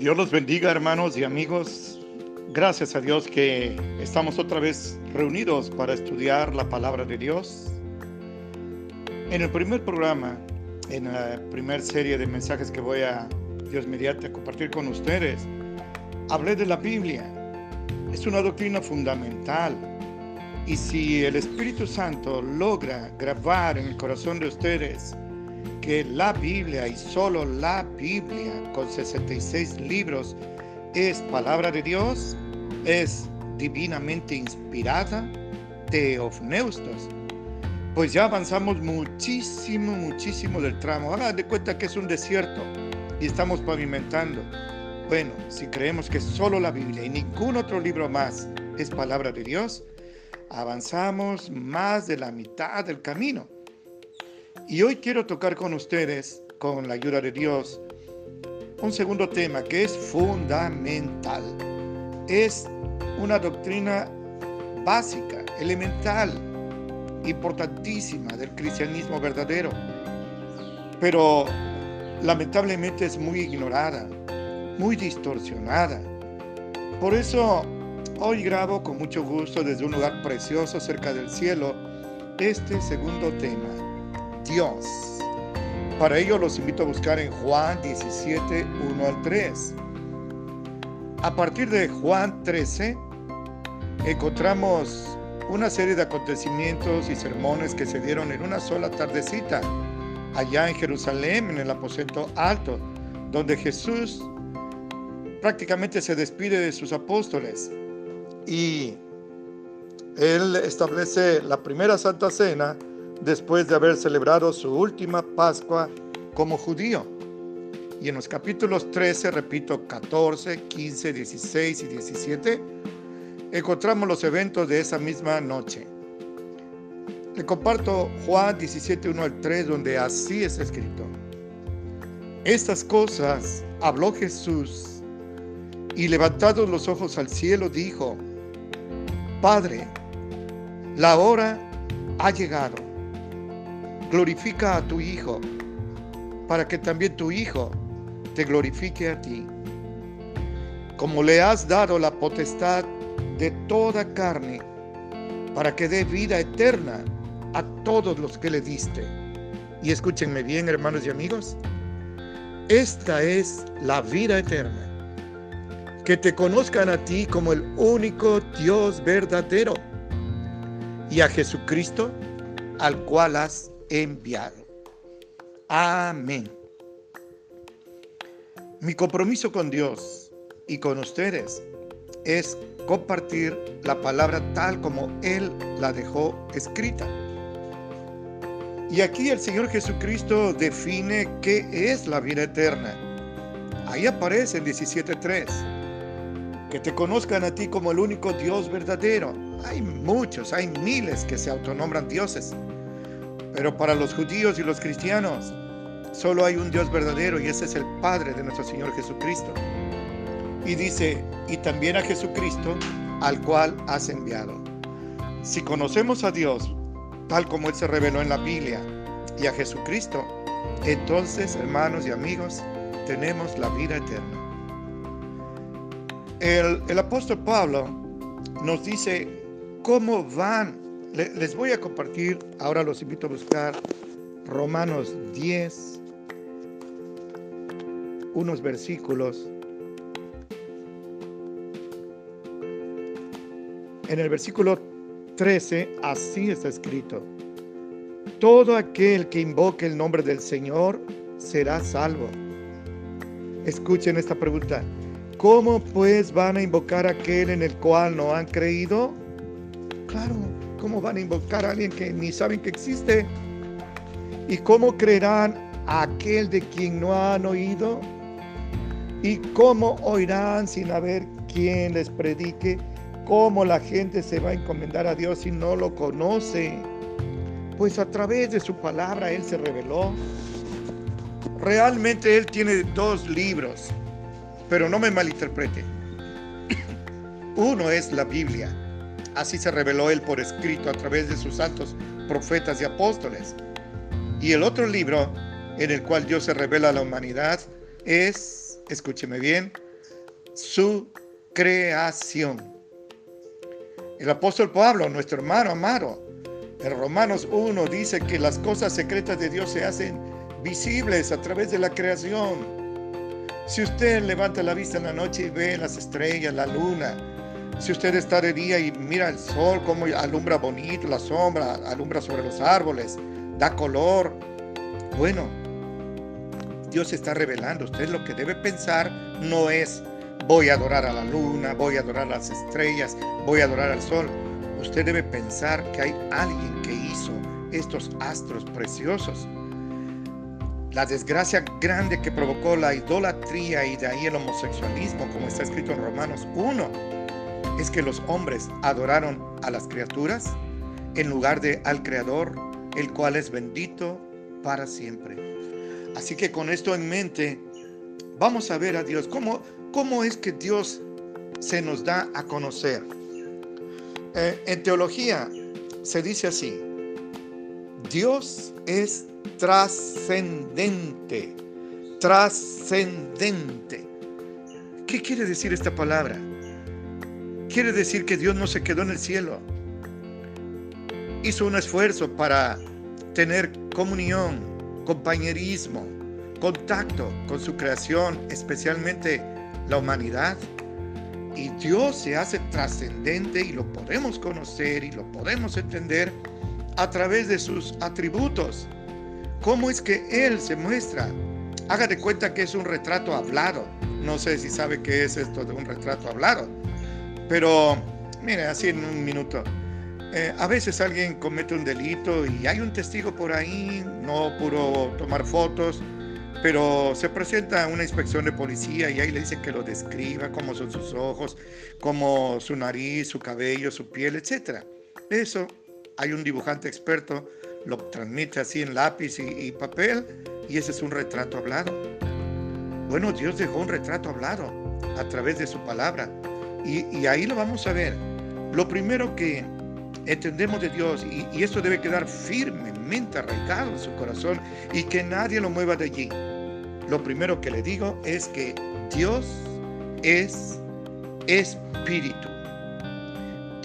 Dios los bendiga hermanos y amigos. Gracias a Dios que estamos otra vez reunidos para estudiar la palabra de Dios. En el primer programa, en la primera serie de mensajes que voy a Dios mediante compartir con ustedes, hablé de la Biblia. Es una doctrina fundamental. Y si el Espíritu Santo logra grabar en el corazón de ustedes que la Biblia y solo la Biblia con 66 libros es palabra de Dios, es divinamente inspirada, teofneustos, pues ya avanzamos muchísimo, muchísimo del tramo. Hagan de cuenta que es un desierto y estamos pavimentando. Bueno, si creemos que solo la Biblia y ningún otro libro más es palabra de Dios, avanzamos más de la mitad del camino. Y hoy quiero tocar con ustedes, con la ayuda de Dios, un segundo tema que es fundamental. Es una doctrina básica, elemental, importantísima del cristianismo verdadero. Pero lamentablemente es muy ignorada, muy distorsionada. Por eso hoy grabo con mucho gusto desde un lugar precioso cerca del cielo este segundo tema Dios. Para ello los invito a buscar en Juan 17, 1 al 3. A partir de Juan 13 encontramos una serie de acontecimientos y sermones que se dieron en una sola tardecita, allá en Jerusalén, en el aposento alto, donde Jesús prácticamente se despide de sus apóstoles y él establece la primera Santa Cena después de haber celebrado su última Pascua como judío. Y en los capítulos 13, repito, 14, 15, 16 y 17, encontramos los eventos de esa misma noche. Le comparto Juan 17, 1 al 3, donde así es escrito. Estas cosas habló Jesús y levantados los ojos al cielo dijo, Padre, la hora ha llegado glorifica a tu Hijo, para que también tu Hijo te glorifique a ti. Como le has dado la potestad de toda carne, para que dé vida eterna a todos los que le diste. Y escúchenme bien, hermanos y amigos, esta es la vida eterna. Que te conozcan a ti como el único Dios verdadero y a Jesucristo al cual has enviado. Amén. Mi compromiso con Dios y con ustedes es compartir la palabra tal como Él la dejó escrita. Y aquí el Señor Jesucristo define qué es la vida eterna. Ahí aparece en 17.3. Que te conozcan a ti como el único Dios verdadero. Hay muchos, hay miles que se autonombran dioses. Pero para los judíos y los cristianos, solo hay un Dios verdadero y ese es el Padre de nuestro Señor Jesucristo. Y dice, y también a Jesucristo, al cual has enviado. Si conocemos a Dios, tal como Él se reveló en la Biblia, y a Jesucristo, entonces, hermanos y amigos, tenemos la vida eterna. El, el apóstol Pablo nos dice cómo van les voy a compartir, ahora los invito a buscar Romanos 10, unos versículos. En el versículo 13, así está escrito. Todo aquel que invoque el nombre del Señor será salvo. Escuchen esta pregunta. ¿Cómo pues van a invocar a aquel en el cual no han creído? Claro, ¿Cómo van a invocar a alguien que ni saben que existe? ¿Y cómo creerán a aquel de quien no han oído? ¿Y cómo oirán sin haber quien les predique? ¿Cómo la gente se va a encomendar a Dios si no lo conoce? Pues a través de su palabra Él se reveló. Realmente Él tiene dos libros, pero no me malinterprete. Uno es la Biblia Así se reveló él por escrito a través de sus santos profetas y apóstoles. Y el otro libro en el cual Dios se revela a la humanidad es, escúcheme bien, su creación. El apóstol Pablo, nuestro hermano amado, en Romanos 1 dice que las cosas secretas de Dios se hacen visibles a través de la creación. Si usted levanta la vista en la noche y ve las estrellas, la luna, si usted está de día y mira el sol, como alumbra bonito, la sombra, alumbra sobre los árboles, da color, bueno, Dios está revelando. Usted lo que debe pensar no es voy a adorar a la luna, voy a adorar a las estrellas, voy a adorar al sol usted debe pensar que hay alguien que hizo estos astros preciosos. La desgracia grande que provocó la idolatría y de ahí el homosexualismo, como está escrito en Romanos 1, es que los hombres adoraron a las criaturas en lugar de al Creador, el cual es bendito para siempre. Así que con esto en mente, vamos a ver a Dios. ¿Cómo, cómo es que Dios se nos da a conocer? Eh, en teología se dice así, Dios es trascendente, trascendente. ¿Qué quiere decir esta palabra? Quiere decir que Dios no se quedó en el cielo. Hizo un esfuerzo para tener comunión, compañerismo, contacto con su creación, especialmente la humanidad y Dios se hace trascendente y lo podemos conocer y lo podemos entender a través de sus atributos. ¿Cómo es que Él se muestra? Haga de cuenta que es un retrato hablado. No sé si sabe qué es esto de un retrato hablado. Pero, mire, así en un minuto. Eh, a veces alguien comete un delito y hay un testigo por ahí, no puro tomar fotos, pero se presenta una inspección de policía y ahí le dicen que lo describa, cómo son sus ojos, cómo su nariz, su cabello, su piel, etc. Eso hay un dibujante experto, lo transmite así en lápiz y, papel y ese es un retrato hablado. Bueno, Dios dejó un retrato hablado a través de su palabra y, ahí lo vamos a ver. Lo primero que entendemos de Dios y, y esto debe quedar firmemente arraigado en su corazón y que nadie lo mueva de allí lo primero que le digo es que Dios es espíritu.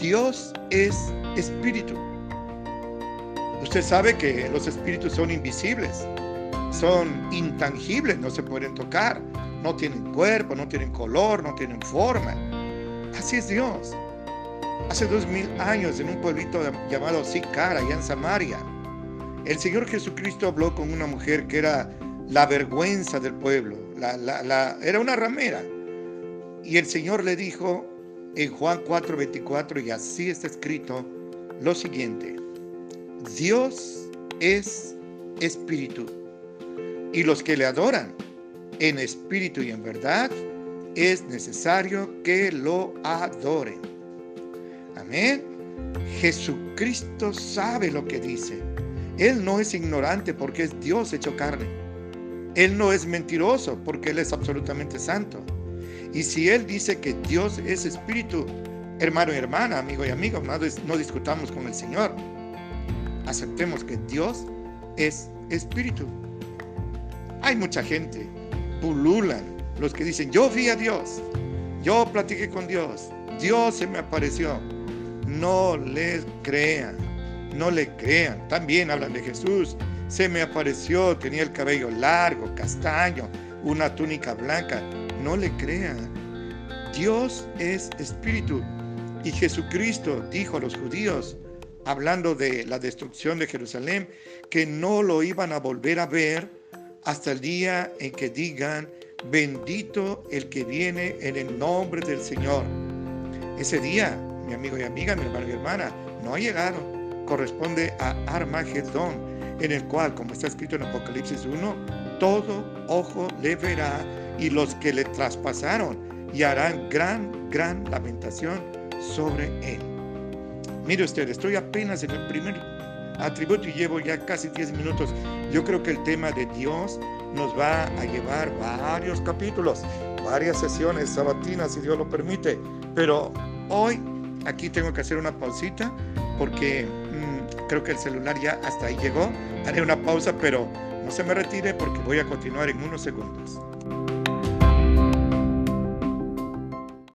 Dios es espíritu. Usted sabe que los espíritus son invisibles, son intangibles, no se pueden tocar, no tienen cuerpo, no tienen color, no tienen forma. Así es Dios. Hace dos mil años en un pueblito llamado Sicar, allá en Samaria, el Señor Jesucristo habló con una mujer que era la vergüenza del pueblo. era una ramera. Y el Señor le dijo en Juan 4:24, y así está escrito, lo siguiente. Dios es espíritu. Y los que le adoran en espíritu y en verdad, es necesario que lo adoren. Amén. Jesucristo sabe lo que dice. Él no es ignorante porque es Dios hecho carne. Él no es mentiroso porque Él es absolutamente santo. Y si Él dice que Dios es espíritu, hermano y hermana, amigo y amigo, no, discutamos con el Señor. Aceptemos que Dios es espíritu. Hay mucha gente, pululan los que dicen, yo vi a Dios, yo platiqué con Dios, Dios se me apareció. No les crean, no le crean. También hablan de Jesús, se me apareció, tenía el cabello largo, castaño, una túnica blanca. No le crean. Dios es espíritu. Y Jesucristo dijo a los judíos, hablando de la destrucción de Jerusalén, que no lo iban a volver a ver hasta el día en que digan, bendito el que viene en el nombre del Señor. Ese día, mi amigo y amiga, mi hermano y hermana, no ha llegado. Corresponde a Armagedón en el cual, como está escrito en Apocalipsis 1, todo ojo le verá y los que le traspasaron y harán gran, gran lamentación sobre él. Mire usted, estoy apenas en el primer atributo y llevo ya casi 10 minutos. Yo creo que el tema de Dios nos va a llevar varios capítulos, varias sesiones sabatinas, si Dios lo permite. Pero hoy aquí tengo que hacer una pausita porque creo que el celular ya hasta ahí llegó. Haré una pausa, pero no se me retire porque voy a continuar en unos segundos.